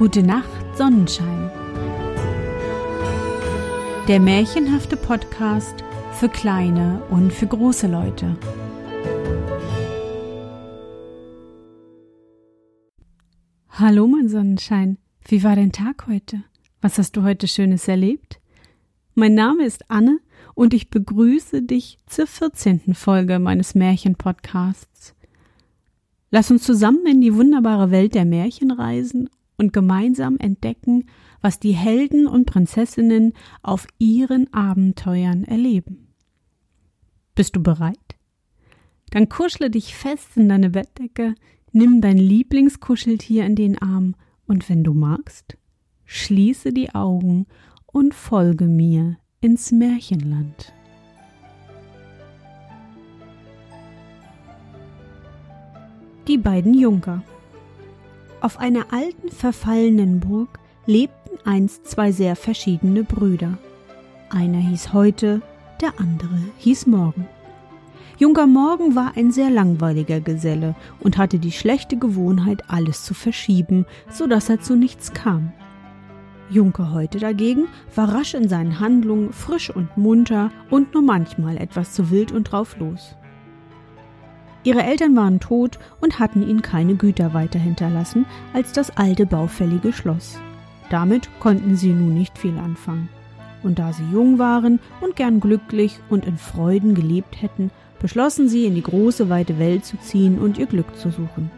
Gute Nacht, Sonnenschein. Der märchenhafte Podcast für kleine und für große Leute. Hallo, mein Sonnenschein. Wie war dein Tag heute? Was hast du heute Schönes erlebt? Mein Name ist Anne und ich begrüße dich zur 14. Folge meines Märchenpodcasts. Lass uns zusammen in die wunderbare Welt der Märchen reisen und gemeinsam entdecken, was die Helden und Prinzessinnen auf ihren Abenteuern erleben. Bist du bereit? Dann kuschle dich fest in deine Bettdecke, nimm dein Lieblingskuscheltier in den Arm und wenn du magst, schließe die Augen und folge mir ins Märchenland. Die beiden Junker auf einer alten, verfallenen Burg lebten einst zwei sehr verschiedene Brüder. Einer hieß heute, der andere hieß Morgen. Junker Morgen war ein sehr langweiliger Geselle und hatte die schlechte Gewohnheit, alles zu verschieben, so dass er zu nichts kam. Junker heute dagegen war rasch in seinen Handlungen, frisch und munter und nur manchmal etwas zu wild und drauf los. Ihre Eltern waren tot und hatten ihnen keine Güter weiter hinterlassen als das alte baufällige Schloss. Damit konnten sie nun nicht viel anfangen. Und da sie jung waren und gern glücklich und in Freuden gelebt hätten, beschlossen sie, in die große weite Welt zu ziehen und ihr Glück zu suchen.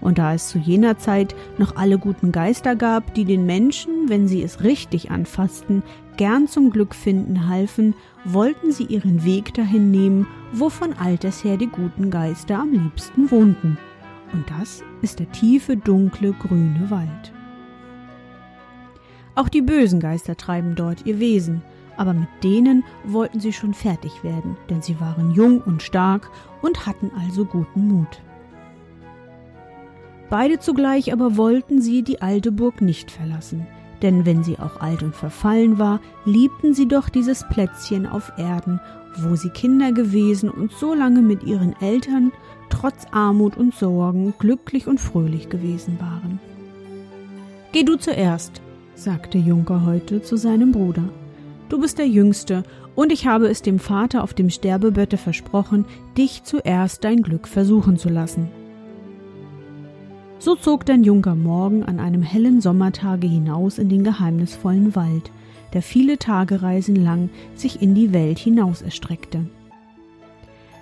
Und da es zu jener Zeit noch alle guten Geister gab, die den Menschen, wenn sie es richtig anfassten, gern zum Glück finden halfen, wollten sie ihren Weg dahin nehmen, wo von alters her die guten Geister am liebsten wohnten. Und das ist der tiefe, dunkle, grüne Wald. Auch die bösen Geister treiben dort ihr Wesen, aber mit denen wollten sie schon fertig werden, denn sie waren jung und stark und hatten also guten Mut. Beide zugleich aber wollten sie die alte Burg nicht verlassen, denn wenn sie auch alt und verfallen war, liebten sie doch dieses Plätzchen auf Erden, wo sie Kinder gewesen und so lange mit ihren Eltern, trotz Armut und Sorgen, glücklich und fröhlich gewesen waren. Geh du zuerst, sagte Junker heute zu seinem Bruder. Du bist der Jüngste, und ich habe es dem Vater auf dem Sterbebette versprochen, dich zuerst dein Glück versuchen zu lassen. So zog dann Junker Morgen an einem hellen Sommertage hinaus in den geheimnisvollen Wald, der viele Tagereisen lang sich in die Welt hinaus erstreckte.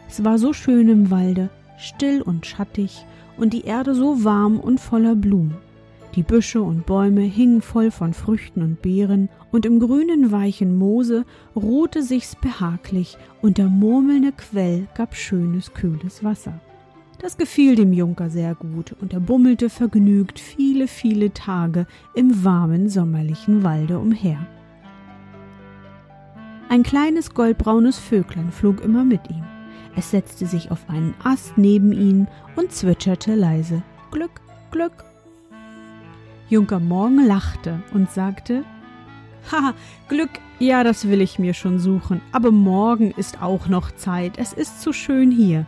Es war so schön im Walde, still und schattig, und die Erde so warm und voller Blumen. Die Büsche und Bäume hingen voll von Früchten und Beeren, und im grünen weichen Moose ruhte sich's behaglich, und der murmelnde Quell gab schönes, kühles Wasser. Das gefiel dem Junker sehr gut, und er bummelte vergnügt viele, viele Tage im warmen sommerlichen Walde umher. Ein kleines goldbraunes Vöglein flog immer mit ihm. Es setzte sich auf einen Ast neben ihn und zwitscherte leise Glück, Glück. Junker Morgen lachte und sagte Haha, Glück, ja, das will ich mir schon suchen, aber morgen ist auch noch Zeit, es ist zu schön hier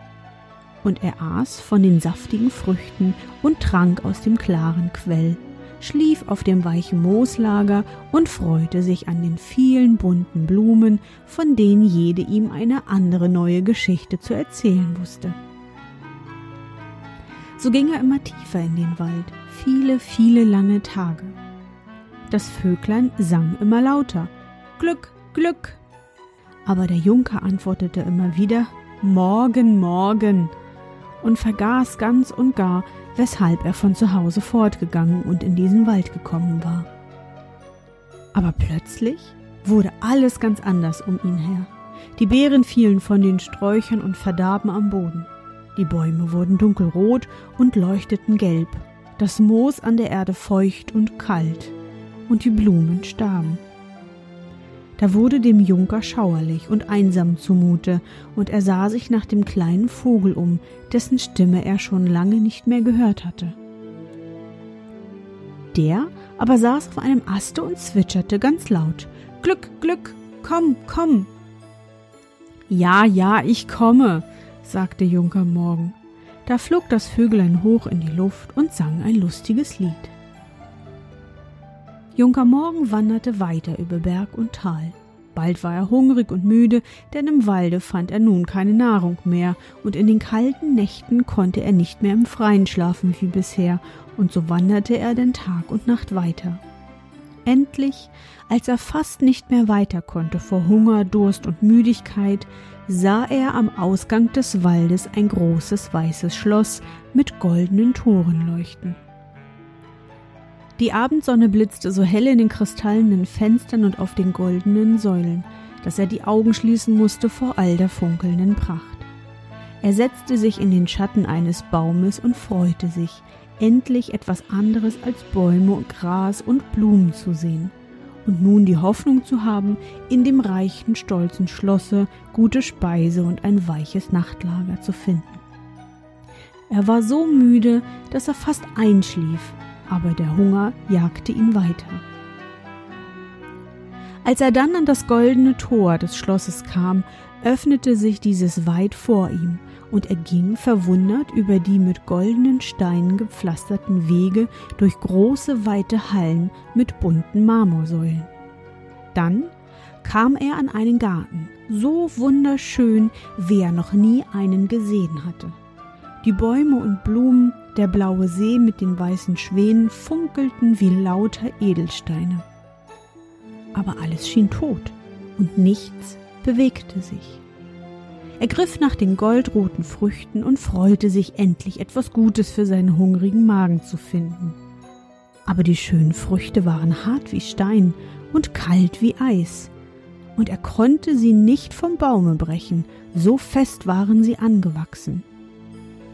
und er aß von den saftigen Früchten und trank aus dem klaren Quell, schlief auf dem weichen Mooslager und freute sich an den vielen bunten Blumen, von denen jede ihm eine andere neue Geschichte zu erzählen wusste. So ging er immer tiefer in den Wald, viele, viele lange Tage. Das Vöglein sang immer lauter Glück, Glück. Aber der Junker antwortete immer wieder Morgen, morgen und vergaß ganz und gar, weshalb er von zu Hause fortgegangen und in diesen Wald gekommen war. Aber plötzlich wurde alles ganz anders um ihn her. Die Beeren fielen von den Sträuchern und verdarben am Boden. Die Bäume wurden dunkelrot und leuchteten gelb, das Moos an der Erde feucht und kalt, und die Blumen starben. Da wurde dem Junker schauerlich und einsam zumute, und er sah sich nach dem kleinen Vogel um, dessen Stimme er schon lange nicht mehr gehört hatte. Der aber saß auf einem Aste und zwitscherte ganz laut Glück, Glück, komm, komm. Ja, ja, ich komme, sagte Junker Morgen. Da flog das Vöglein hoch in die Luft und sang ein lustiges Lied. Junker Morgen wanderte weiter über Berg und Tal. Bald war er hungrig und müde, denn im Walde fand er nun keine Nahrung mehr, und in den kalten Nächten konnte er nicht mehr im Freien schlafen wie bisher, und so wanderte er denn Tag und Nacht weiter. Endlich, als er fast nicht mehr weiter konnte vor Hunger, Durst und Müdigkeit, sah er am Ausgang des Waldes ein großes weißes Schloss mit goldenen Toren leuchten. Die Abendsonne blitzte so hell in den kristallenen Fenstern und auf den goldenen Säulen, dass er die Augen schließen musste vor all der funkelnden Pracht. Er setzte sich in den Schatten eines Baumes und freute sich, endlich etwas anderes als Bäume Gras und Blumen zu sehen und nun die Hoffnung zu haben, in dem reichen, stolzen Schlosse gute Speise und ein weiches Nachtlager zu finden. Er war so müde, dass er fast einschlief, aber der Hunger jagte ihn weiter. Als er dann an das goldene Tor des Schlosses kam, öffnete sich dieses weit vor ihm, und er ging verwundert über die mit goldenen Steinen gepflasterten Wege durch große weite Hallen mit bunten Marmorsäulen. Dann kam er an einen Garten, so wunderschön, wie er noch nie einen gesehen hatte. Die Bäume und Blumen, der blaue See mit den weißen Schwänen funkelten wie lauter Edelsteine. Aber alles schien tot und nichts bewegte sich. Er griff nach den goldroten Früchten und freute sich endlich etwas Gutes für seinen hungrigen Magen zu finden. Aber die schönen Früchte waren hart wie Stein und kalt wie Eis, und er konnte sie nicht vom Baume brechen, so fest waren sie angewachsen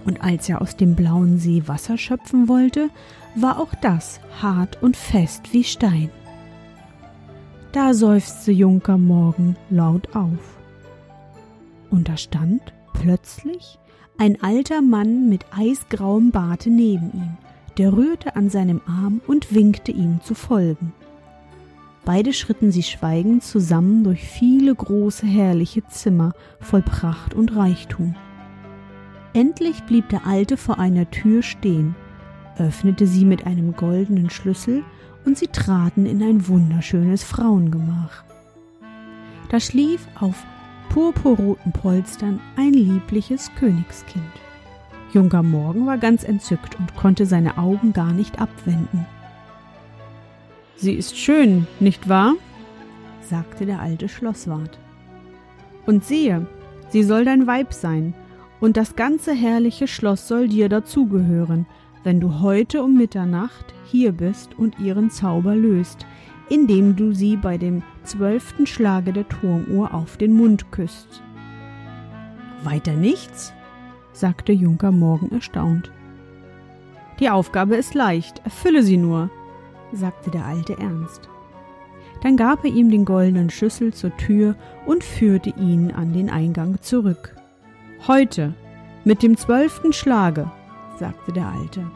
und als er aus dem blauen See Wasser schöpfen wollte, war auch das hart und fest wie Stein. Da seufzte Junker Morgen laut auf. Und da stand plötzlich ein alter Mann mit eisgrauem Barte neben ihm, der rührte an seinem Arm und winkte ihm zu folgen. Beide schritten sie schweigend zusammen durch viele große herrliche Zimmer voll Pracht und Reichtum. Endlich blieb der Alte vor einer Tür stehen, öffnete sie mit einem goldenen Schlüssel und sie traten in ein wunderschönes Frauengemach. Da schlief auf purpurroten Polstern ein liebliches Königskind. Junker Morgen war ganz entzückt und konnte seine Augen gar nicht abwenden. Sie ist schön, nicht wahr? sagte der alte Schlosswart. Und siehe, sie soll dein Weib sein, und das ganze herrliche Schloss soll dir dazugehören, wenn du heute um Mitternacht hier bist und ihren Zauber löst, indem du sie bei dem zwölften Schlage der Turmuhr auf den Mund küsst. Weiter nichts? sagte Junker Morgen erstaunt. Die Aufgabe ist leicht, erfülle sie nur, sagte der Alte ernst. Dann gab er ihm den goldenen Schlüssel zur Tür und führte ihn an den Eingang zurück. Heute, mit dem zwölften Schlage, sagte der Alte.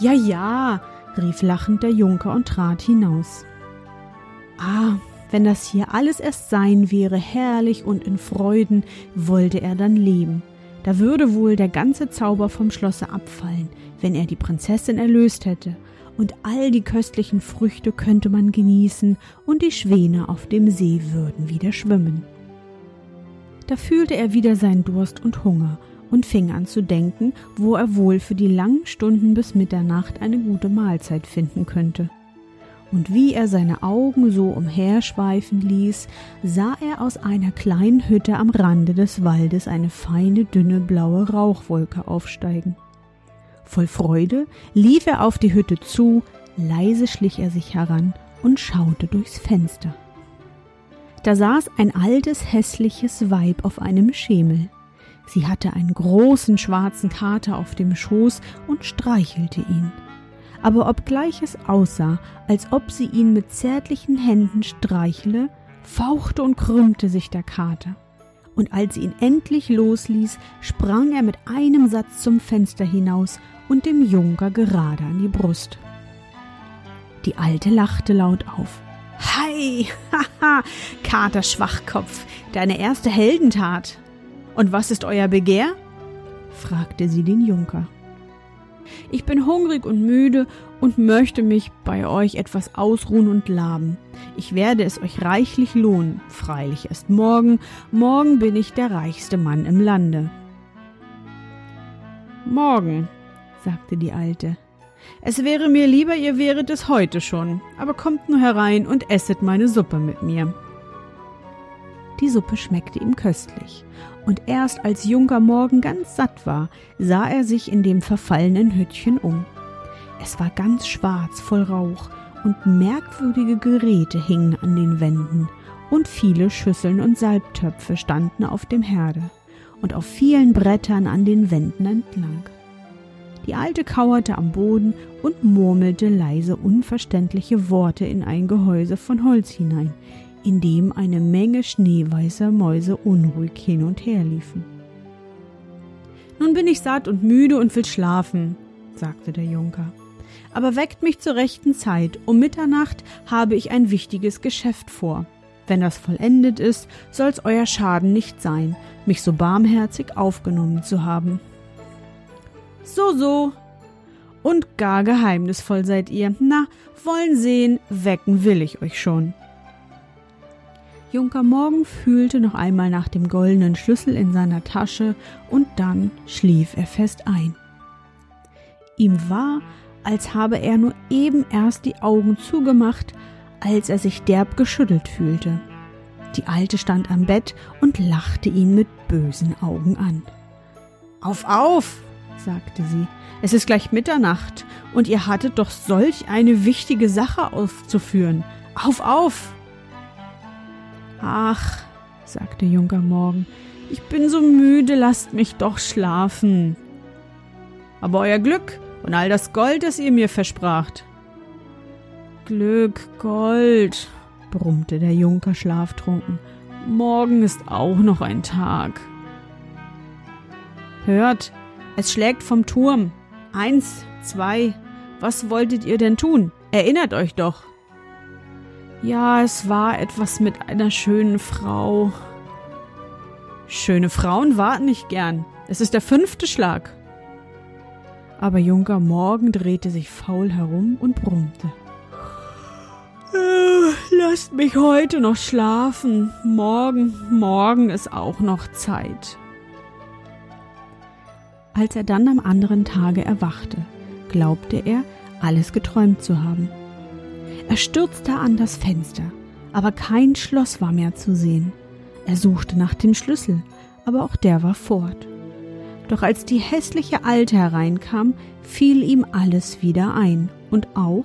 Ja, ja, rief lachend der Junker und trat hinaus. Ah, wenn das hier alles erst sein wäre, herrlich und in Freuden, wollte er dann leben. Da würde wohl der ganze Zauber vom Schlosse abfallen, wenn er die Prinzessin erlöst hätte, und all die köstlichen Früchte könnte man genießen, und die Schwäne auf dem See würden wieder schwimmen. Da fühlte er wieder seinen Durst und Hunger und fing an zu denken, wo er wohl für die langen Stunden bis Mitternacht eine gute Mahlzeit finden könnte. Und wie er seine Augen so umherschweifen ließ, sah er aus einer kleinen Hütte am Rande des Waldes eine feine, dünne, blaue Rauchwolke aufsteigen. Voll Freude lief er auf die Hütte zu, leise schlich er sich heran und schaute durchs Fenster. Da saß ein altes, hässliches Weib auf einem Schemel. Sie hatte einen großen schwarzen Kater auf dem Schoß und streichelte ihn. Aber obgleich es aussah, als ob sie ihn mit zärtlichen Händen streichle, fauchte und krümmte sich der Kater. Und als sie ihn endlich losließ, sprang er mit einem Satz zum Fenster hinaus und dem Junker gerade an die Brust. Die Alte lachte laut auf. Hi, haha, Kater Schwachkopf, deine erste Heldentat. Und was ist euer Begehr? fragte sie den Junker. Ich bin hungrig und müde und möchte mich bei euch etwas ausruhen und laben. Ich werde es euch reichlich lohnen. Freilich erst morgen. Morgen bin ich der reichste Mann im Lande. Morgen, sagte die Alte. Es wäre mir lieber, ihr wäret es heute schon, aber kommt nur herein und esset meine Suppe mit mir. Die Suppe schmeckte ihm köstlich, und erst als Junker Morgen ganz satt war, sah er sich in dem verfallenen Hüttchen um. Es war ganz schwarz voll Rauch, und merkwürdige Geräte hingen an den Wänden, und viele Schüsseln und Salbtöpfe standen auf dem Herde und auf vielen Brettern an den Wänden entlang. Die Alte kauerte am Boden und murmelte leise unverständliche Worte in ein Gehäuse von Holz hinein, in dem eine Menge schneeweißer Mäuse unruhig hin und her liefen. Nun bin ich satt und müde und will schlafen, sagte der Junker. Aber weckt mich zur rechten Zeit. Um Mitternacht habe ich ein wichtiges Geschäft vor. Wenn das vollendet ist, soll's euer Schaden nicht sein, mich so barmherzig aufgenommen zu haben. So, so. Und gar geheimnisvoll seid ihr. Na, wollen sehen, wecken will ich euch schon. Junker Morgen fühlte noch einmal nach dem goldenen Schlüssel in seiner Tasche und dann schlief er fest ein. Ihm war, als habe er nur eben erst die Augen zugemacht, als er sich derb geschüttelt fühlte. Die Alte stand am Bett und lachte ihn mit bösen Augen an. Auf, auf, sagte sie, es ist gleich Mitternacht, und ihr hattet doch solch eine wichtige Sache aufzuführen. Auf, auf. Ach, sagte Junker Morgen, ich bin so müde, lasst mich doch schlafen. Aber euer Glück und all das Gold, das ihr mir verspracht. Glück, Gold, brummte der Junker schlaftrunken. Morgen ist auch noch ein Tag. Hört, es schlägt vom Turm. Eins, zwei. Was wolltet ihr denn tun? Erinnert euch doch. Ja, es war etwas mit einer schönen Frau. Schöne Frauen warten nicht gern. Es ist der fünfte Schlag. Aber Junker Morgen drehte sich faul herum und brummte. Äh, lasst mich heute noch schlafen. Morgen, morgen ist auch noch Zeit. Als er dann am anderen Tage erwachte, glaubte er, alles geträumt zu haben. Er stürzte an das Fenster, aber kein Schloss war mehr zu sehen. Er suchte nach dem Schlüssel, aber auch der war fort. Doch als die hässliche Alte hereinkam, fiel ihm alles wieder ein und auch,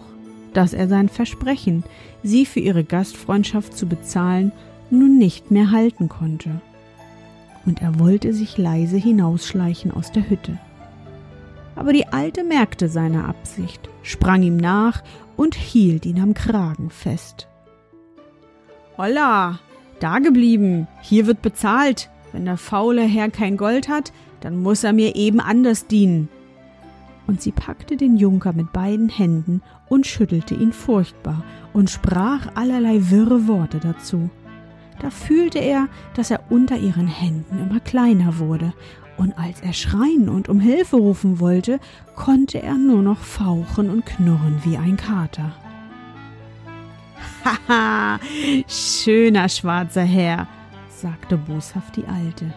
dass er sein Versprechen, sie für ihre Gastfreundschaft zu bezahlen, nun nicht mehr halten konnte. Und er wollte sich leise hinausschleichen aus der Hütte. Aber die Alte merkte seine Absicht, sprang ihm nach und hielt ihn am Kragen fest. Holla, da geblieben, hier wird bezahlt. Wenn der faule Herr kein Gold hat, dann muss er mir eben anders dienen und sie packte den Junker mit beiden Händen und schüttelte ihn furchtbar und sprach allerlei wirre Worte dazu. Da fühlte er, dass er unter ihren Händen immer kleiner wurde, und als er schreien und um Hilfe rufen wollte, konnte er nur noch fauchen und knurren wie ein Kater. Haha, schöner schwarzer Herr, sagte boshaft die Alte.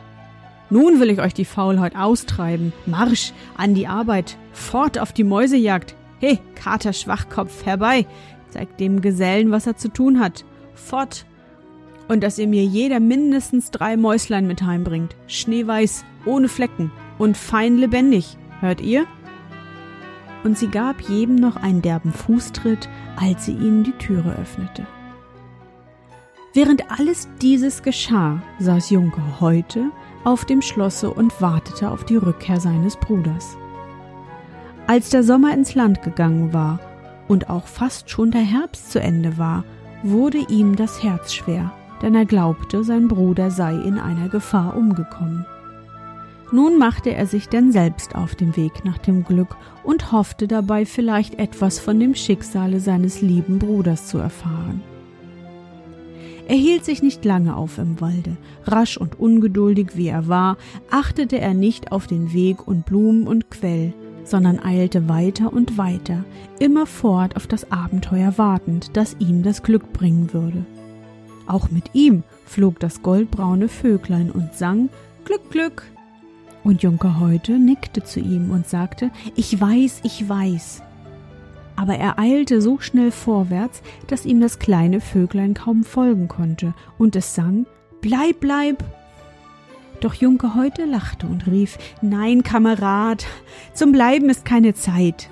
Nun will ich euch die Faulheit austreiben. Marsch an die Arbeit, fort auf die Mäusejagd. He, Kater Schwachkopf, herbei, zeigt dem Gesellen, was er zu tun hat. Fort. Und dass ihr mir jeder mindestens drei Mäuslein mit heimbringt. Schneeweiß, ohne Flecken und fein lebendig. Hört ihr? Und sie gab jedem noch einen derben Fußtritt, als sie ihnen die Türe öffnete. Während alles dieses geschah, saß Junker heute auf dem Schlosse und wartete auf die Rückkehr seines Bruders. Als der Sommer ins Land gegangen war und auch fast schon der Herbst zu Ende war, wurde ihm das Herz schwer, denn er glaubte, sein Bruder sei in einer Gefahr umgekommen. Nun machte er sich denn selbst auf den Weg nach dem Glück und hoffte dabei vielleicht etwas von dem Schicksale seines lieben Bruders zu erfahren. Er hielt sich nicht lange auf im Walde. Rasch und ungeduldig wie er war, achtete er nicht auf den Weg und Blumen und Quell, sondern eilte weiter und weiter, immerfort auf das Abenteuer wartend, das ihm das Glück bringen würde. Auch mit ihm flog das goldbraune Vöglein und sang Glück, Glück. Und Junker Heute nickte zu ihm und sagte Ich weiß, ich weiß. Aber er eilte so schnell vorwärts, dass ihm das kleine Vöglein kaum folgen konnte, und es sang Bleib, bleib, doch Junke heute lachte und rief Nein, Kamerad, zum Bleiben ist keine Zeit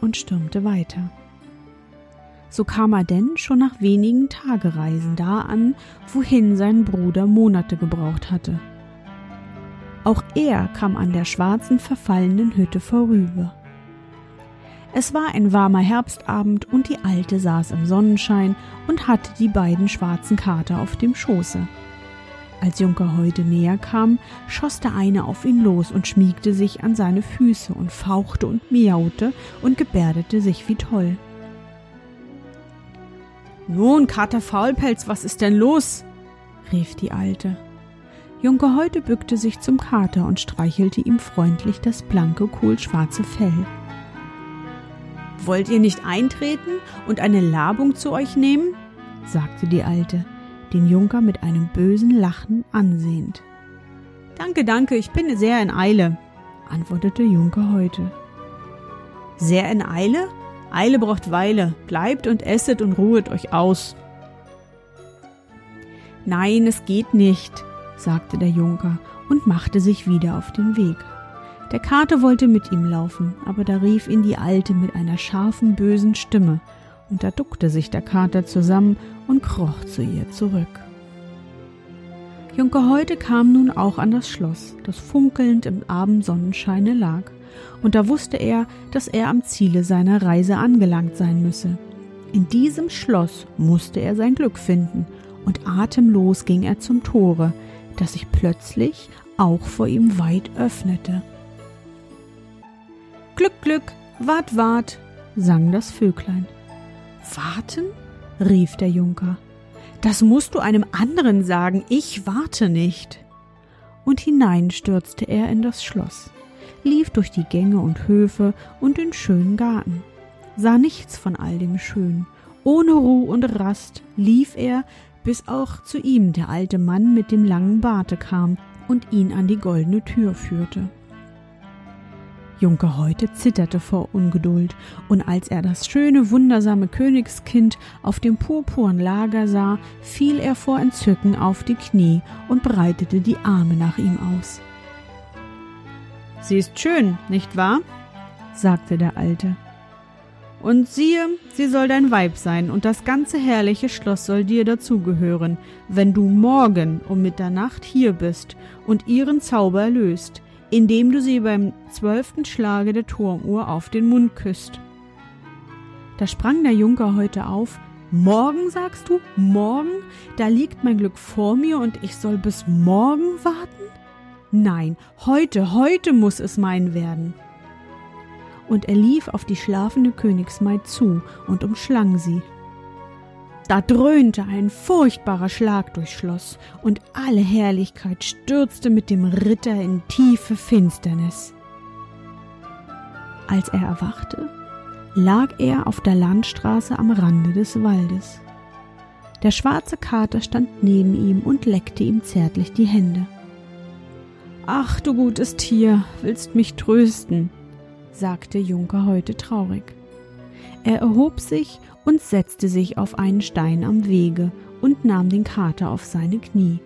und stürmte weiter. So kam er denn schon nach wenigen Tagereisen da an, wohin sein Bruder Monate gebraucht hatte. Auch er kam an der schwarzen verfallenen Hütte vorüber. Es war ein warmer Herbstabend und die Alte saß im Sonnenschein und hatte die beiden schwarzen Kater auf dem Schoße. Als Junker heute näher kam, schoss der eine auf ihn los und schmiegte sich an seine Füße und fauchte und miaute und gebärdete sich wie toll. Nun, Kater Faulpelz, was ist denn los? rief die Alte. Junker heute bückte sich zum Kater und streichelte ihm freundlich das blanke, kohlschwarze Fell. Wollt ihr nicht eintreten und eine Labung zu euch nehmen? sagte die Alte den Junker mit einem bösen Lachen ansehend. Danke, danke, ich bin sehr in Eile, antwortete Junker heute. Sehr in Eile? Eile braucht Weile, bleibt und esset und ruhet euch aus. Nein, es geht nicht, sagte der Junker und machte sich wieder auf den Weg. Der Kater wollte mit ihm laufen, aber da rief ihn die Alte mit einer scharfen, bösen Stimme und da duckte sich der Kater zusammen und kroch zu ihr zurück. Junker Heute kam nun auch an das Schloss, das funkelnd im Abendsonnenscheine lag, und da wusste er, dass er am Ziele seiner Reise angelangt sein müsse. In diesem Schloss musste er sein Glück finden, und atemlos ging er zum Tore, das sich plötzlich auch vor ihm weit öffnete. Glück, Glück, wart, wart, sang das Vöglein. Warten? rief der Junker. Das musst du einem anderen sagen, ich warte nicht. Und hinein stürzte er in das Schloss, lief durch die Gänge und Höfe und den schönen Garten, sah nichts von all dem Schön. Ohne Ruh und Rast lief er, bis auch zu ihm der alte Mann mit dem langen Barte kam und ihn an die goldene Tür führte. Junker Heute zitterte vor Ungeduld, und als er das schöne, wundersame Königskind auf dem purpurn Lager sah, fiel er vor Entzücken auf die Knie und breitete die Arme nach ihm aus. Sie ist schön, nicht wahr? sagte der Alte. Und siehe, sie soll dein Weib sein, und das ganze herrliche Schloss soll dir dazugehören, wenn du morgen um Mitternacht hier bist und ihren Zauber löst, indem du sie beim zwölften Schlage der Turmuhr auf den Mund küsst. Da sprang der Junker heute auf. Morgen, sagst du? Morgen? Da liegt mein Glück vor mir und ich soll bis morgen warten? Nein, heute, heute muss es mein werden. Und er lief auf die schlafende Königsmaid zu und umschlang sie. Da dröhnte ein furchtbarer Schlag durchs Schloss, und alle Herrlichkeit stürzte mit dem Ritter in tiefe Finsternis. Als er erwachte, lag er auf der Landstraße am Rande des Waldes. Der schwarze Kater stand neben ihm und leckte ihm zärtlich die Hände. Ach, du gutes Tier, willst mich trösten, sagte Junker heute traurig. Er erhob sich und setzte sich auf einen Stein am Wege und nahm den Kater auf seine Knie.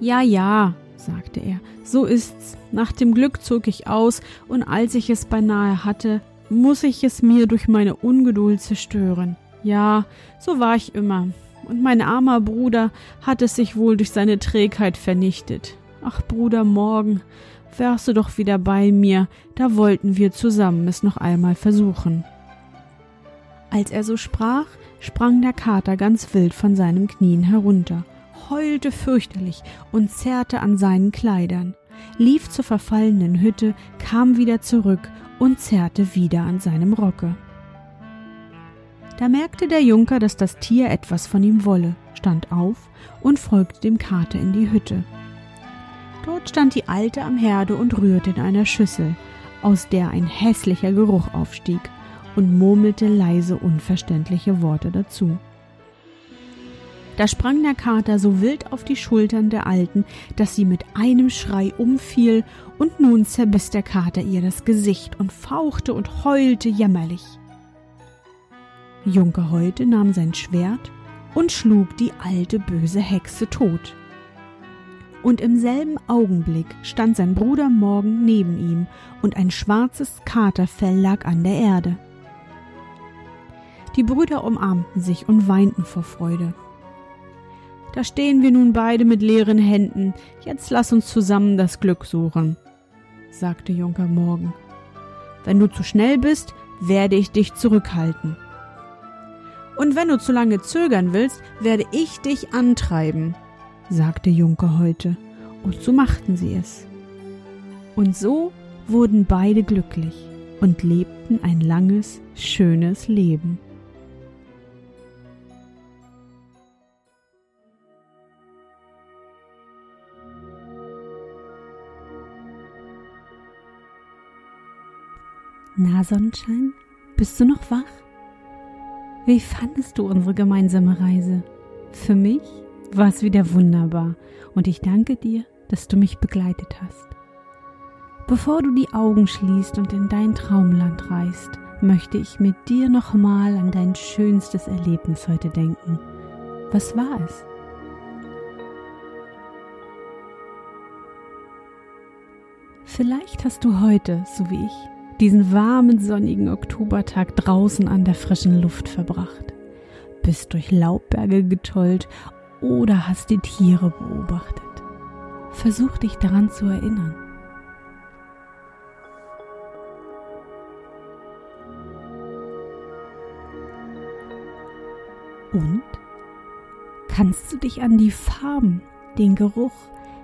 Ja, ja, sagte er, so ist's. Nach dem Glück zog ich aus, und als ich es beinahe hatte, muss ich es mir durch meine Ungeduld zerstören. Ja, so war ich immer. Und mein armer Bruder hat es sich wohl durch seine Trägheit vernichtet. Ach, Bruder, morgen wärst du doch wieder bei mir, da wollten wir zusammen es noch einmal versuchen. Als er so sprach, sprang der Kater ganz wild von seinem Knien herunter, heulte fürchterlich und zerrte an seinen Kleidern, lief zur verfallenen Hütte, kam wieder zurück und zerrte wieder an seinem Rocke. Da merkte der Junker, dass das Tier etwas von ihm wolle, stand auf und folgte dem Kater in die Hütte. Dort stand die Alte am Herde und rührte in einer Schüssel, aus der ein hässlicher Geruch aufstieg, und murmelte leise unverständliche Worte dazu. Da sprang der Kater so wild auf die Schultern der Alten, dass sie mit einem Schrei umfiel, und nun zerbiss der Kater ihr das Gesicht und fauchte und heulte jämmerlich. Junker Häute nahm sein Schwert und schlug die alte böse Hexe tot. Und im selben Augenblick stand sein Bruder Morgen neben ihm, und ein schwarzes Katerfell lag an der Erde. Die Brüder umarmten sich und weinten vor Freude. Da stehen wir nun beide mit leeren Händen, jetzt lass uns zusammen das Glück suchen, sagte Junker Morgen. Wenn du zu schnell bist, werde ich dich zurückhalten. Und wenn du zu lange zögern willst, werde ich dich antreiben, sagte Junker heute, und so machten sie es. Und so wurden beide glücklich und lebten ein langes, schönes Leben. Na, Sonnenschein, bist du noch wach? Wie fandest du unsere gemeinsame Reise? Für mich war es wieder wunderbar und ich danke dir, dass du mich begleitet hast. Bevor du die Augen schließt und in dein Traumland reist, möchte ich mit dir nochmal an dein schönstes Erlebnis heute denken. Was war es? Vielleicht hast du heute, so wie ich, diesen warmen, sonnigen Oktobertag draußen an der frischen Luft verbracht, bist durch Laubberge getollt oder hast die Tiere beobachtet. Versuch dich daran zu erinnern. Und kannst du dich an die Farben, den Geruch,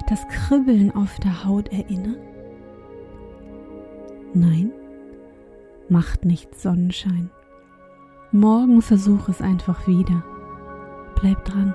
das Kribbeln auf der Haut erinnern? Nein? Macht nichts Sonnenschein. Morgen versuch es einfach wieder. Bleib dran.